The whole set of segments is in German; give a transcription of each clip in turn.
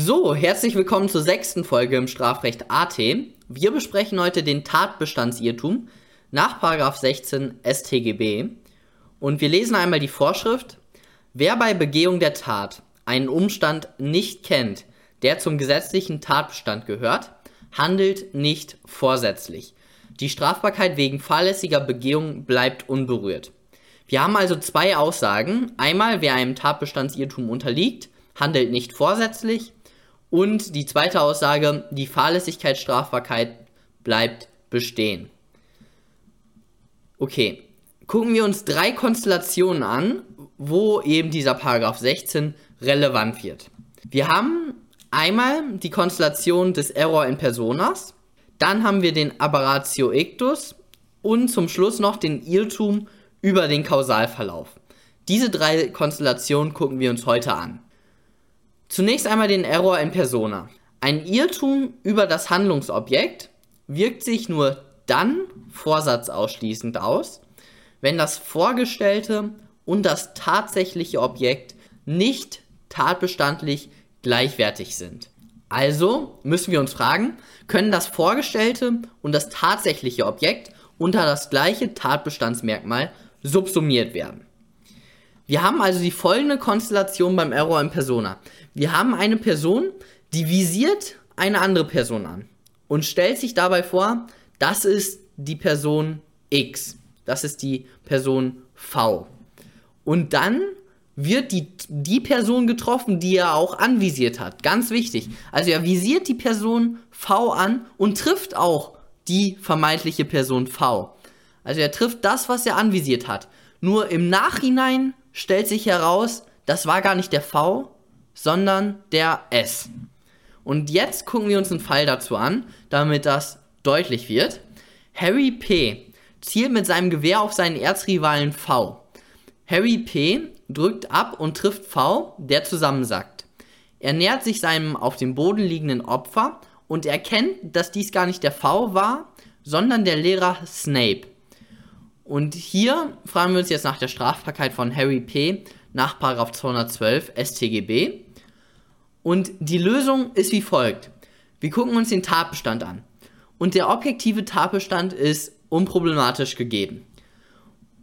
So, herzlich willkommen zur sechsten Folge im Strafrecht AT. Wir besprechen heute den Tatbestandsirrtum nach 16 StGB und wir lesen einmal die Vorschrift. Wer bei Begehung der Tat einen Umstand nicht kennt, der zum gesetzlichen Tatbestand gehört, handelt nicht vorsätzlich. Die Strafbarkeit wegen fahrlässiger Begehung bleibt unberührt. Wir haben also zwei Aussagen. Einmal, wer einem Tatbestandsirrtum unterliegt, handelt nicht vorsätzlich. Und die zweite Aussage, die Fahrlässigkeitsstrafbarkeit bleibt bestehen. Okay, gucken wir uns drei Konstellationen an, wo eben dieser Paragraph 16 relevant wird. Wir haben einmal die Konstellation des Error in Personas, dann haben wir den Aberratio Ictus und zum Schluss noch den Irrtum über den Kausalverlauf. Diese drei Konstellationen gucken wir uns heute an. Zunächst einmal den Error in Persona. Ein Irrtum über das Handlungsobjekt wirkt sich nur dann vorsatzausschließend aus, wenn das vorgestellte und das tatsächliche Objekt nicht tatbestandlich gleichwertig sind. Also müssen wir uns fragen, können das vorgestellte und das tatsächliche Objekt unter das gleiche Tatbestandsmerkmal subsumiert werden? Wir haben also die folgende Konstellation beim Error in Persona. Wir haben eine Person, die visiert eine andere Person an und stellt sich dabei vor, das ist die Person X, das ist die Person V. Und dann wird die, die Person getroffen, die er auch anvisiert hat. Ganz wichtig. Also er visiert die Person V an und trifft auch die vermeintliche Person V. Also er trifft das, was er anvisiert hat. Nur im Nachhinein stellt sich heraus, das war gar nicht der V, sondern der S. Und jetzt gucken wir uns einen Fall dazu an, damit das deutlich wird. Harry P. zielt mit seinem Gewehr auf seinen Erzrivalen V. Harry P. drückt ab und trifft V, der zusammensackt. Er nähert sich seinem auf dem Boden liegenden Opfer und erkennt, dass dies gar nicht der V war, sondern der Lehrer Snape. Und hier fragen wir uns jetzt nach der Strafbarkeit von Harry P. nach 212 StGB. Und die Lösung ist wie folgt. Wir gucken uns den Tatbestand an. Und der objektive Tatbestand ist unproblematisch gegeben.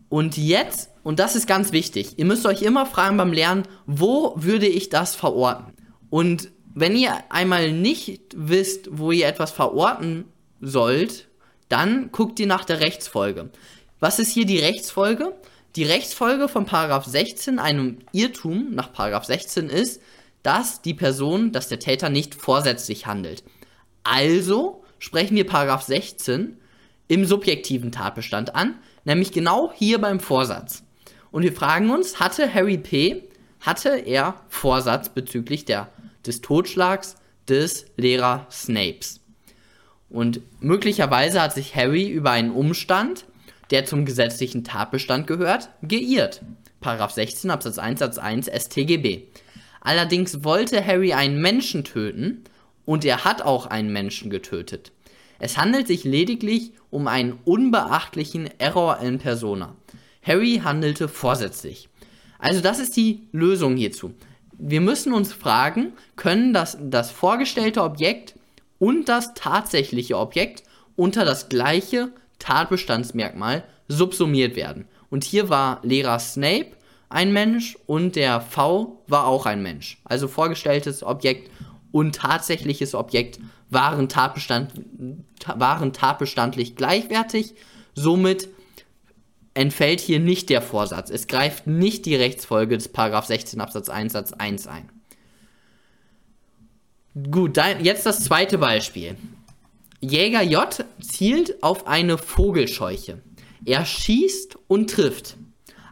Und jetzt, und das ist ganz wichtig, ihr müsst euch immer fragen beim Lernen, wo würde ich das verorten? Und wenn ihr einmal nicht wisst, wo ihr etwas verorten sollt, dann guckt ihr nach der Rechtsfolge. Was ist hier die Rechtsfolge? Die Rechtsfolge von Paragraph 16, einem Irrtum nach Paragraph 16 ist, dass die Person, dass der Täter nicht vorsätzlich handelt. Also sprechen wir Paragraph 16 im subjektiven Tatbestand an, nämlich genau hier beim Vorsatz. Und wir fragen uns, hatte Harry P., hatte er Vorsatz bezüglich der, des Totschlags des Lehrer Snapes? Und möglicherweise hat sich Harry über einen Umstand, der zum gesetzlichen Tatbestand gehört, geirrt. Paragraph 16 Absatz 1 Satz 1 StGB. Allerdings wollte Harry einen Menschen töten und er hat auch einen Menschen getötet. Es handelt sich lediglich um einen unbeachtlichen Error in persona. Harry handelte vorsätzlich. Also das ist die Lösung hierzu. Wir müssen uns fragen, können das, das vorgestellte Objekt und das tatsächliche Objekt unter das gleiche Tatbestandsmerkmal subsumiert werden. Und hier war Lehrer Snape ein Mensch und der V war auch ein Mensch. Also vorgestelltes Objekt und tatsächliches Objekt waren, Tatbestand, waren tatbestandlich gleichwertig. Somit entfällt hier nicht der Vorsatz. Es greift nicht die Rechtsfolge des 16 Absatz 1 Satz 1 ein. Gut, jetzt das zweite Beispiel. Jäger J zielt auf eine Vogelscheuche. Er schießt und trifft.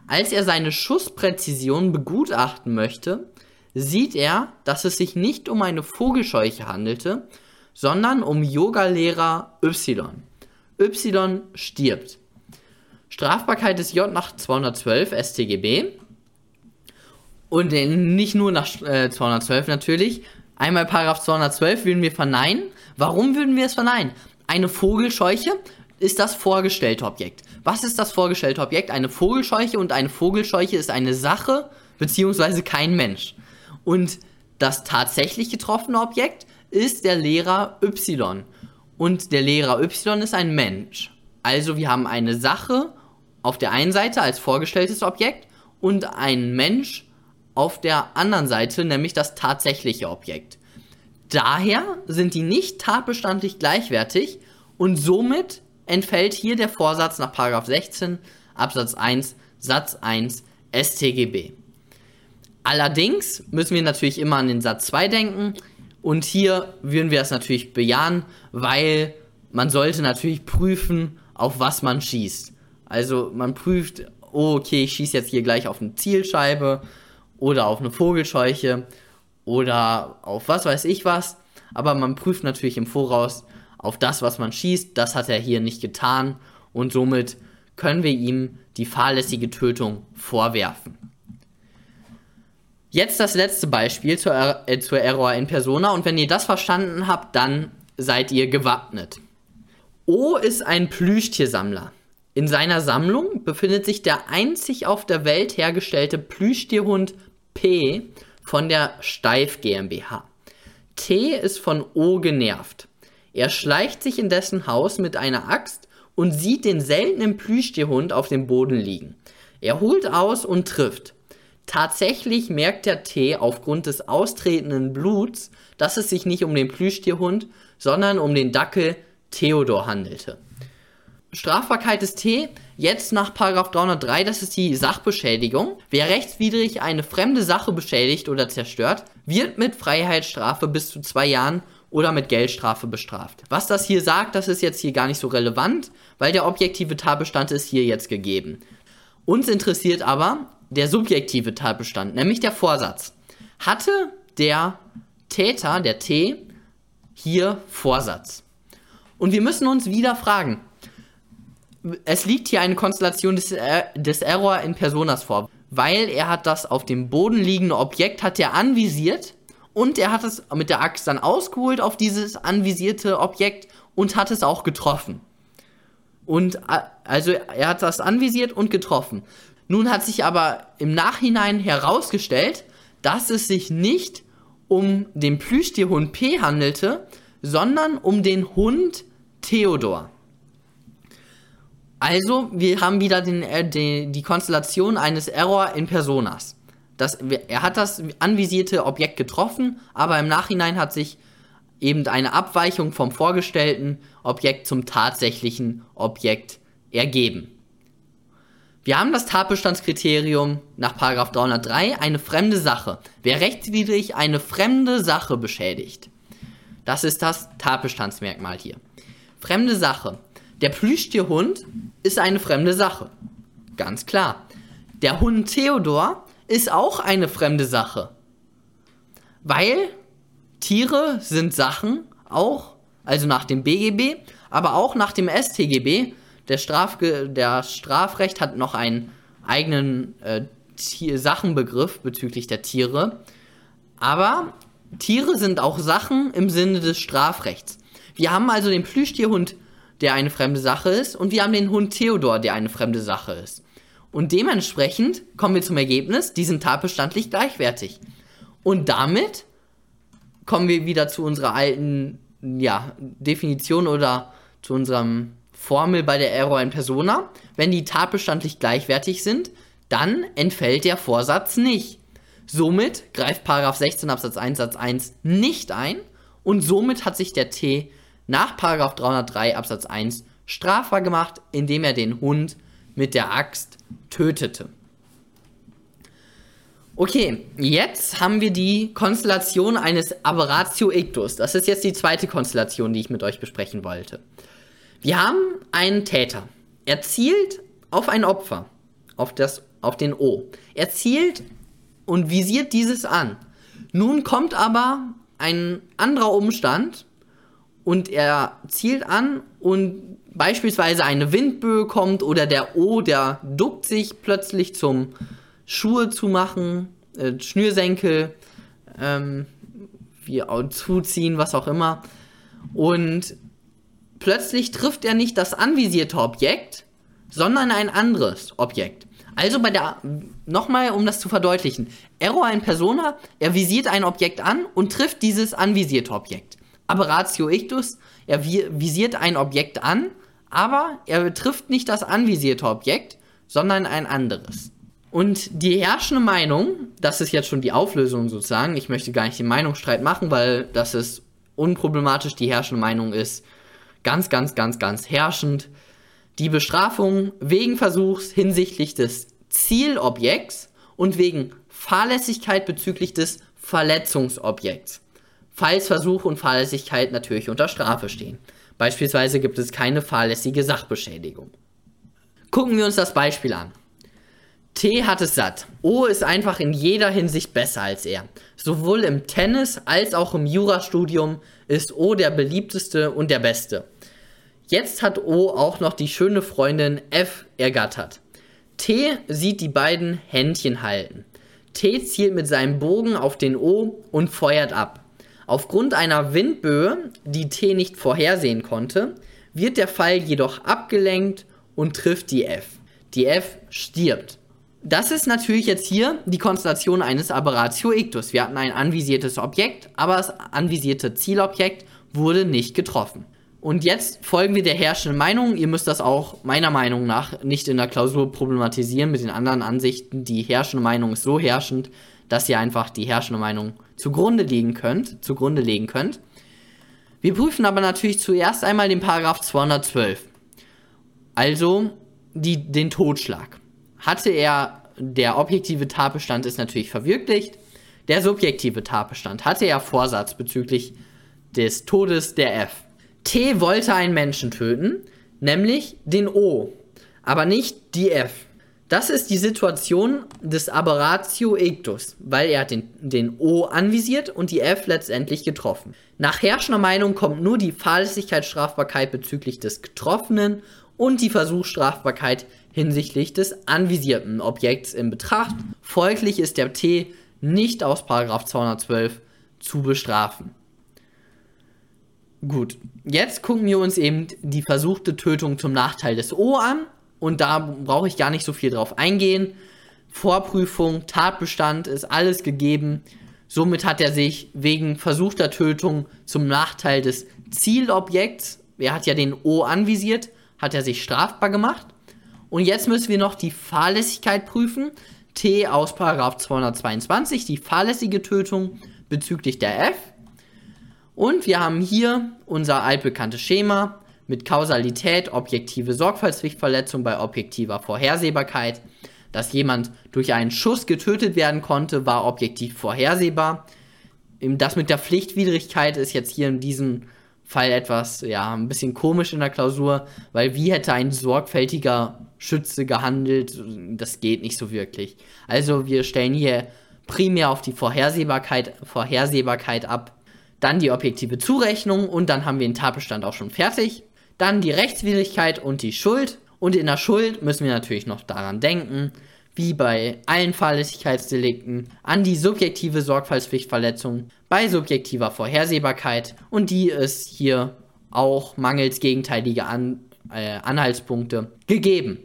Als er seine Schusspräzision begutachten möchte, sieht er, dass es sich nicht um eine Vogelscheuche handelte, sondern um Yogalehrer Y. Y stirbt. Strafbarkeit des J nach 212 StGB. Und nicht nur nach äh, 212 natürlich. Einmal Paragraph 212 würden wir verneinen. Warum würden wir es verneinen? Eine Vogelscheuche ist das vorgestellte Objekt. Was ist das vorgestellte Objekt? Eine Vogelscheuche und eine Vogelscheuche ist eine Sache beziehungsweise kein Mensch. Und Das tatsächlich getroffene Objekt ist der Lehrer Y. Und der Lehrer Y ist ein Mensch. Also wir haben eine Sache auf der einen Seite als vorgestelltes Objekt und einen Mensch auf der anderen Seite, nämlich das tatsächliche Objekt. Daher sind die nicht tatbestandlich gleichwertig und somit entfällt hier der Vorsatz nach 16 Absatz 1 Satz 1 StGB. Allerdings müssen wir natürlich immer an den Satz 2 denken und hier würden wir es natürlich bejahen, weil man sollte natürlich prüfen, auf was man schießt. Also man prüft, oh, okay, ich schieße jetzt hier gleich auf eine Zielscheibe oder auf eine Vogelscheuche oder auf was weiß ich was. Aber man prüft natürlich im Voraus auf das, was man schießt. Das hat er hier nicht getan und somit können wir ihm die fahrlässige Tötung vorwerfen. Jetzt das letzte Beispiel zur, äh, zur Error in Persona und wenn ihr das verstanden habt, dann seid ihr gewappnet. O ist ein Plüschtiersammler. In seiner Sammlung befindet sich der einzig auf der Welt hergestellte Plüschtierhund P von der Steif GmbH. T ist von O genervt. Er schleicht sich in dessen Haus mit einer Axt und sieht den seltenen Plüschtierhund auf dem Boden liegen. Er holt aus und trifft. Tatsächlich merkt der T aufgrund des austretenden Bluts, dass es sich nicht um den Plüschtierhund, sondern um den Dackel Theodor handelte. Strafbarkeit des T, jetzt nach 303, das ist die Sachbeschädigung. Wer rechtswidrig eine fremde Sache beschädigt oder zerstört, wird mit Freiheitsstrafe bis zu zwei Jahren oder mit Geldstrafe bestraft. Was das hier sagt, das ist jetzt hier gar nicht so relevant, weil der objektive Tatbestand ist hier jetzt gegeben. Uns interessiert aber der subjektive Tatbestand, nämlich der Vorsatz. Hatte der Täter, der T, hier Vorsatz? Und wir müssen uns wieder fragen, es liegt hier eine Konstellation des, äh, des Error in Personas vor, weil er hat das auf dem Boden liegende Objekt hat er anvisiert und er hat es mit der Axt dann ausgeholt auf dieses anvisierte Objekt und hat es auch getroffen. Und äh, also er hat das anvisiert und getroffen. Nun hat sich aber im Nachhinein herausgestellt, dass es sich nicht um den Plüschtierhund P handelte, sondern um den Hund Theodor. Also, wir haben wieder den, äh, die, die Konstellation eines Error in Personas. Das, er hat das anvisierte Objekt getroffen, aber im Nachhinein hat sich eben eine Abweichung vom vorgestellten Objekt zum tatsächlichen Objekt ergeben. Wir haben das Tatbestandskriterium nach 303 eine fremde Sache. Wer rechtswidrig eine fremde Sache beschädigt, das ist das Tatbestandsmerkmal hier. Fremde Sache. Der Plüschtierhund ist eine fremde Sache. Ganz klar. Der Hund Theodor ist auch eine fremde Sache. Weil Tiere sind Sachen, auch, also nach dem BGB, aber auch nach dem StGB. Der, Strafge der Strafrecht hat noch einen eigenen äh, Sachenbegriff bezüglich der Tiere. Aber Tiere sind auch Sachen im Sinne des Strafrechts. Wir haben also den Plüschtierhund, der eine fremde Sache ist, und wir haben den Hund Theodor, der eine fremde Sache ist. Und dementsprechend kommen wir zum Ergebnis, die sind tatbestandlich gleichwertig. Und damit kommen wir wieder zu unserer alten ja, Definition oder zu unserem Formel bei der Error in Persona. Wenn die tatbestandlich gleichwertig sind, dann entfällt der Vorsatz nicht. Somit greift 16 Absatz 1 Satz 1 nicht ein und somit hat sich der T nach 303 Absatz 1 strafbar gemacht, indem er den Hund mit der Axt tötete. Okay, jetzt haben wir die Konstellation eines Aberratio Ictus. Das ist jetzt die zweite Konstellation, die ich mit euch besprechen wollte. Wir haben einen Täter. Er zielt auf ein Opfer, auf, das, auf den O. Er zielt und visiert dieses an. Nun kommt aber ein anderer Umstand und er zielt an und beispielsweise eine Windböe kommt oder der O, der duckt sich plötzlich zum Schuhe zu machen, äh, Schnürsenkel, ähm, wie zuziehen, was auch immer. Und plötzlich trifft er nicht das anvisierte Objekt, sondern ein anderes Objekt. Also bei der, nochmal, um das zu verdeutlichen, Error in Persona, er visiert ein Objekt an und trifft dieses anvisierte Objekt. Aber Ratio Ictus, er visiert ein Objekt an, aber er trifft nicht das anvisierte Objekt, sondern ein anderes. Und die herrschende Meinung, das ist jetzt schon die Auflösung sozusagen, ich möchte gar nicht den Meinungsstreit machen, weil das ist unproblematisch, die herrschende Meinung ist ganz, ganz, ganz, ganz herrschend. Die Bestrafung wegen Versuchs hinsichtlich des Zielobjekts und wegen Fahrlässigkeit bezüglich des Verletzungsobjekts. Falls Versuch und Fahrlässigkeit natürlich unter Strafe stehen. Beispielsweise gibt es keine fahrlässige Sachbeschädigung. Gucken wir uns das Beispiel an. T hat es satt. O ist einfach in jeder Hinsicht besser als er. Sowohl im Tennis als auch im Jurastudium ist O der beliebteste und der beste. Jetzt hat O auch noch die schöne Freundin F ergattert. T sieht die beiden Händchen halten. T zielt mit seinem Bogen auf den O und feuert ab. Aufgrund einer Windböe, die T nicht vorhersehen konnte, wird der Pfeil jedoch abgelenkt und trifft die F. Die F stirbt. Das ist natürlich jetzt hier die Konstellation eines Aberratio Ictus. Wir hatten ein anvisiertes Objekt, aber das anvisierte Zielobjekt wurde nicht getroffen. Und jetzt folgen wir der herrschenden Meinung. Ihr müsst das auch meiner Meinung nach nicht in der Klausur problematisieren mit den anderen Ansichten. Die herrschende Meinung ist so herrschend, dass ihr einfach die herrschende Meinung zugrunde legen könnt, zugrunde legen könnt. Wir prüfen aber natürlich zuerst einmal den Paragraph 212. Also die, den Totschlag. Hatte er, der objektive Tatbestand ist natürlich verwirklicht. Der subjektive Tatbestand hatte er Vorsatz bezüglich des Todes der F. T wollte einen Menschen töten, nämlich den O, aber nicht die F. Das ist die Situation des Aberratio Ictus, weil er den, den O anvisiert und die F letztendlich getroffen. Nach herrschender Meinung kommt nur die Fahrlässigkeitsstrafbarkeit bezüglich des Getroffenen und die Versuchsstrafbarkeit hinsichtlich des anvisierten Objekts in Betracht. Folglich ist der T nicht aus 212 zu bestrafen. Gut, jetzt gucken wir uns eben die versuchte Tötung zum Nachteil des O an. Und da brauche ich gar nicht so viel drauf eingehen. Vorprüfung, Tatbestand ist alles gegeben. Somit hat er sich wegen versuchter Tötung zum Nachteil des Zielobjekts, er hat ja den O anvisiert, hat er sich strafbar gemacht. Und jetzt müssen wir noch die Fahrlässigkeit prüfen. T aus 222, die fahrlässige Tötung bezüglich der F. Und wir haben hier unser altbekanntes Schema mit Kausalität, objektive Sorgfaltspflichtverletzung bei objektiver Vorhersehbarkeit. Dass jemand durch einen Schuss getötet werden konnte, war objektiv vorhersehbar. Das mit der Pflichtwidrigkeit ist jetzt hier in diesem Fall etwas, ja, ein bisschen komisch in der Klausur, weil wie hätte ein sorgfältiger Schütze gehandelt? Das geht nicht so wirklich. Also wir stellen hier primär auf die Vorhersehbarkeit, Vorhersehbarkeit ab dann die objektive Zurechnung und dann haben wir den Tatbestand auch schon fertig. Dann die Rechtswidrigkeit und die Schuld. Und in der Schuld müssen wir natürlich noch daran denken, wie bei allen Fahrlässigkeitsdelikten, an die subjektive Sorgfaltspflichtverletzung bei subjektiver Vorhersehbarkeit. Und die ist hier auch mangels gegenteiliger An äh, Anhaltspunkte gegeben.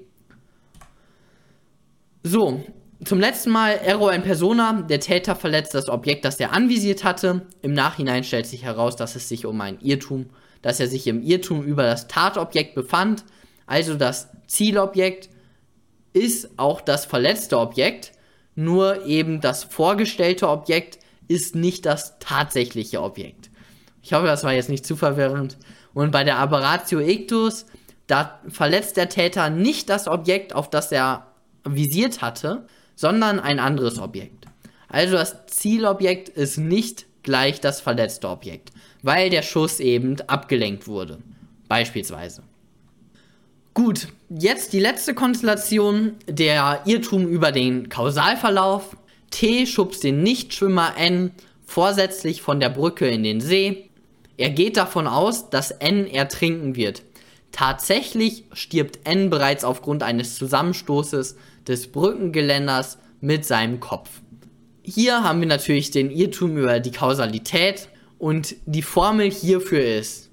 So, zum letzten Mal Error in Persona. Der Täter verletzt das Objekt, das er anvisiert hatte. Im Nachhinein stellt sich heraus, dass es sich um ein Irrtum, dass er sich im Irrtum über das Tatobjekt befand. Also das Zielobjekt ist auch das verletzte Objekt, nur eben das vorgestellte Objekt ist nicht das tatsächliche Objekt. Ich hoffe, das war jetzt nicht zu verwirrend. Und bei der Aberratio Ictus, da verletzt der Täter nicht das Objekt, auf das er visiert hatte, sondern ein anderes Objekt. Also das Zielobjekt ist nicht gleich das verletzte Objekt, weil der Schuss eben abgelenkt wurde. Beispielsweise. Gut, jetzt die letzte Konstellation, der Irrtum über den Kausalverlauf. T schubst den Nichtschwimmer N vorsätzlich von der Brücke in den See. Er geht davon aus, dass N ertrinken wird. Tatsächlich stirbt N bereits aufgrund eines Zusammenstoßes des Brückengeländers mit seinem Kopf. Hier haben wir natürlich den Irrtum über die Kausalität und die Formel hierfür ist,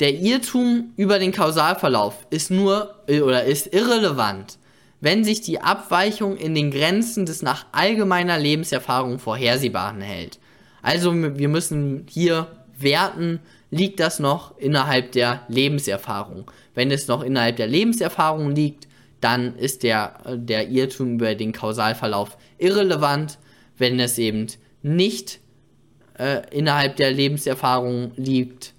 der Irrtum über den Kausalverlauf ist nur oder ist irrelevant, wenn sich die Abweichung in den Grenzen des nach allgemeiner Lebenserfahrung vorhersehbaren hält. Also wir müssen hier werten, liegt das noch innerhalb der Lebenserfahrung. Wenn es noch innerhalb der Lebenserfahrung liegt, dann ist der, der Irrtum über den Kausalverlauf irrelevant. Wenn es eben nicht äh, innerhalb der Lebenserfahrung liegt,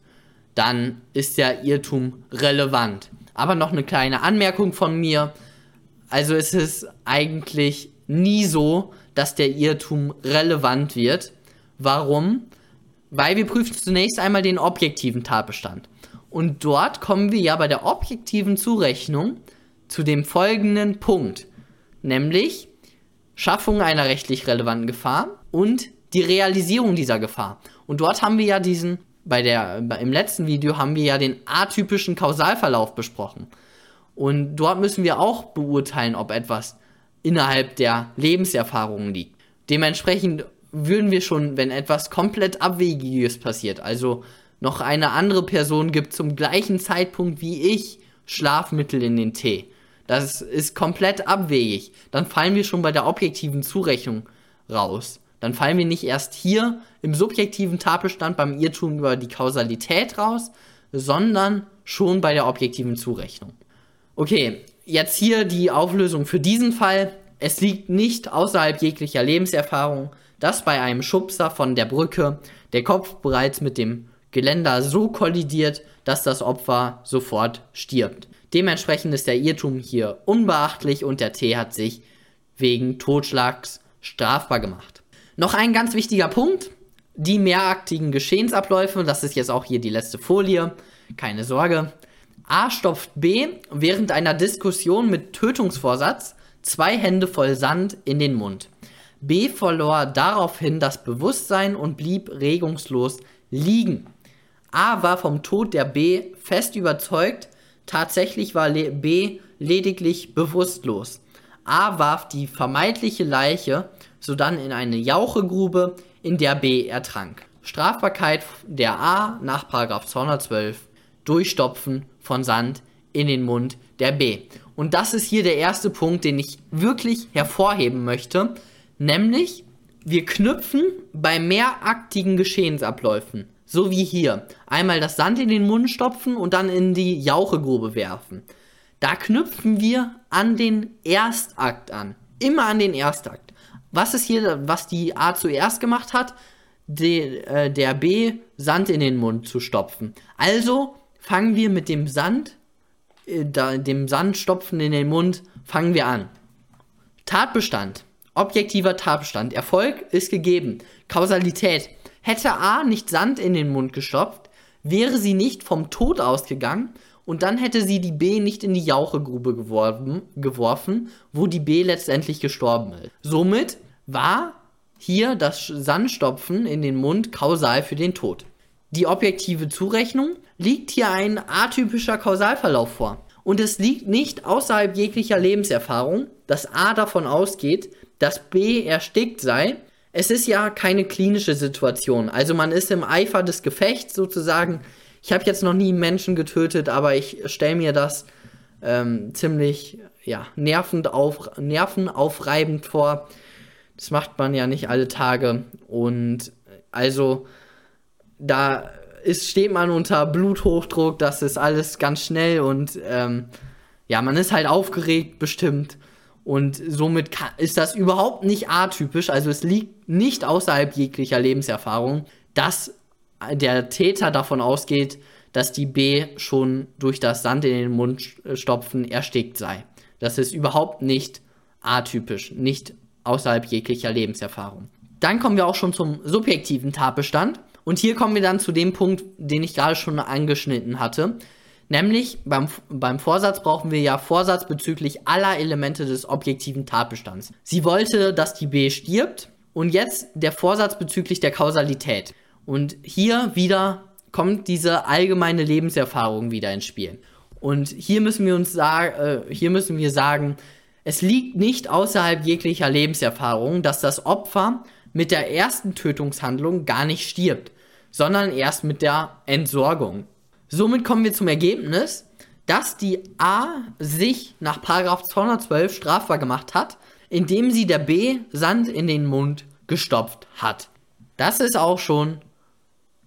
dann ist der Irrtum relevant. Aber noch eine kleine Anmerkung von mir. Also es ist eigentlich nie so, dass der Irrtum relevant wird. Warum? Weil wir prüfen zunächst einmal den objektiven Tatbestand. Und dort kommen wir ja bei der objektiven Zurechnung zu dem folgenden Punkt, nämlich Schaffung einer rechtlich relevanten Gefahr und die Realisierung dieser Gefahr. Und dort haben wir ja diesen, bei der, im letzten Video haben wir ja den atypischen Kausalverlauf besprochen. Und dort müssen wir auch beurteilen, ob etwas innerhalb der Lebenserfahrung liegt. Dementsprechend würden wir schon, wenn etwas komplett Abwegiges passiert, also noch eine andere Person gibt zum gleichen Zeitpunkt wie ich Schlafmittel in den Tee, das ist komplett abwegig. Dann fallen wir schon bei der objektiven Zurechnung raus. Dann fallen wir nicht erst hier im subjektiven Tatbestand beim Irrtum über die Kausalität raus, sondern schon bei der objektiven Zurechnung. Okay, jetzt hier die Auflösung für diesen Fall. Es liegt nicht außerhalb jeglicher Lebenserfahrung, dass bei einem Schubser von der Brücke der Kopf bereits mit dem Geländer so kollidiert, dass das Opfer sofort stirbt. Dementsprechend ist der Irrtum hier unbeachtlich und der T hat sich wegen Totschlags strafbar gemacht. Noch ein ganz wichtiger Punkt, die mehraktigen Geschehensabläufe, das ist jetzt auch hier die letzte Folie, keine Sorge. A stopft B während einer Diskussion mit Tötungsvorsatz zwei Hände voll Sand in den Mund. B verlor daraufhin das Bewusstsein und blieb regungslos liegen. A war vom Tod der B fest überzeugt, Tatsächlich war B lediglich bewusstlos. A warf die vermeintliche Leiche sodann in eine Jauchegrube, in der B ertrank. Strafbarkeit der A nach 212 Durchstopfen von Sand in den Mund der B. Und das ist hier der erste Punkt, den ich wirklich hervorheben möchte, nämlich wir knüpfen bei mehraktigen Geschehensabläufen so wie hier. Einmal das Sand in den Mund stopfen und dann in die Jauchegrube werfen. Da knüpfen wir an den Erstakt an. Immer an den Erstakt. Was ist hier, was die A zuerst gemacht hat? De, äh, der B Sand in den Mund zu stopfen. Also fangen wir mit dem Sand, äh, da, dem Sandstopfen in den Mund, fangen wir an. Tatbestand. Objektiver Tatbestand. Erfolg ist gegeben. Kausalität. Hätte A nicht Sand in den Mund gestopft, wäre sie nicht vom Tod ausgegangen und dann hätte sie die B nicht in die Jauchegrube geworfen, geworfen, wo die B letztendlich gestorben ist. Somit war hier das Sandstopfen in den Mund kausal für den Tod. Die objektive Zurechnung liegt hier ein atypischer Kausalverlauf vor. Und es liegt nicht außerhalb jeglicher Lebenserfahrung, dass A davon ausgeht, dass B erstickt sei es ist ja keine klinische Situation. Also man ist im Eifer des Gefechts sozusagen. Ich habe jetzt noch nie Menschen getötet, aber ich stelle mir das ähm, ziemlich ja, nervend auf, nervenaufreibend vor. Das macht man ja nicht alle Tage. Und also da ist, steht man unter Bluthochdruck, das ist alles ganz schnell und ähm, ja, man ist halt aufgeregt bestimmt. Und somit ist das überhaupt nicht atypisch. Also es liegt nicht außerhalb jeglicher Lebenserfahrung, dass der Täter davon ausgeht, dass die B schon durch das Sand in den Mund stopfen erstickt sei. Das ist überhaupt nicht atypisch, nicht außerhalb jeglicher Lebenserfahrung. Dann kommen wir auch schon zum subjektiven Tatbestand. Und hier kommen wir dann zu dem Punkt, den ich gerade schon angeschnitten hatte. Nämlich beim, beim Vorsatz brauchen wir ja Vorsatz bezüglich aller Elemente des objektiven Tatbestands. Sie wollte, dass die B stirbt und jetzt der Vorsatz bezüglich der Kausalität. Und hier wieder kommt diese allgemeine Lebenserfahrung wieder ins Spiel. Und hier müssen wir uns sagen, äh, hier müssen wir sagen, es liegt nicht außerhalb jeglicher Lebenserfahrung, dass das Opfer mit der ersten Tötungshandlung gar nicht stirbt, sondern erst mit der Entsorgung. Somit kommen wir zum Ergebnis, dass die A sich nach 212 strafbar gemacht hat, indem sie der B Sand in den Mund gestopft hat. Das ist auch schon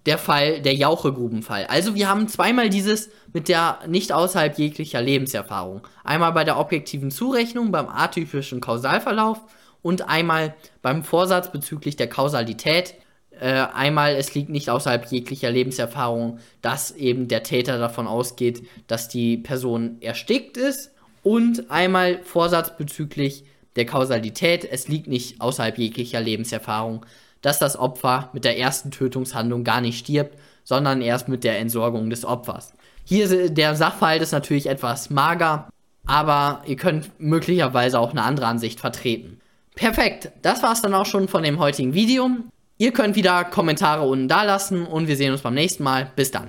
der Fall, der Jauchegrubenfall. Also wir haben zweimal dieses mit der nicht außerhalb jeglicher Lebenserfahrung. Einmal bei der objektiven Zurechnung, beim atypischen Kausalverlauf und einmal beim Vorsatz bezüglich der Kausalität. Äh, einmal, es liegt nicht außerhalb jeglicher Lebenserfahrung, dass eben der Täter davon ausgeht, dass die Person erstickt ist. Und einmal Vorsatz bezüglich der Kausalität, es liegt nicht außerhalb jeglicher Lebenserfahrung, dass das Opfer mit der ersten Tötungshandlung gar nicht stirbt, sondern erst mit der Entsorgung des Opfers. Hier der Sachverhalt ist natürlich etwas mager, aber ihr könnt möglicherweise auch eine andere Ansicht vertreten. Perfekt, das war's dann auch schon von dem heutigen Video. Ihr könnt wieder Kommentare unten da lassen und wir sehen uns beim nächsten Mal. Bis dann.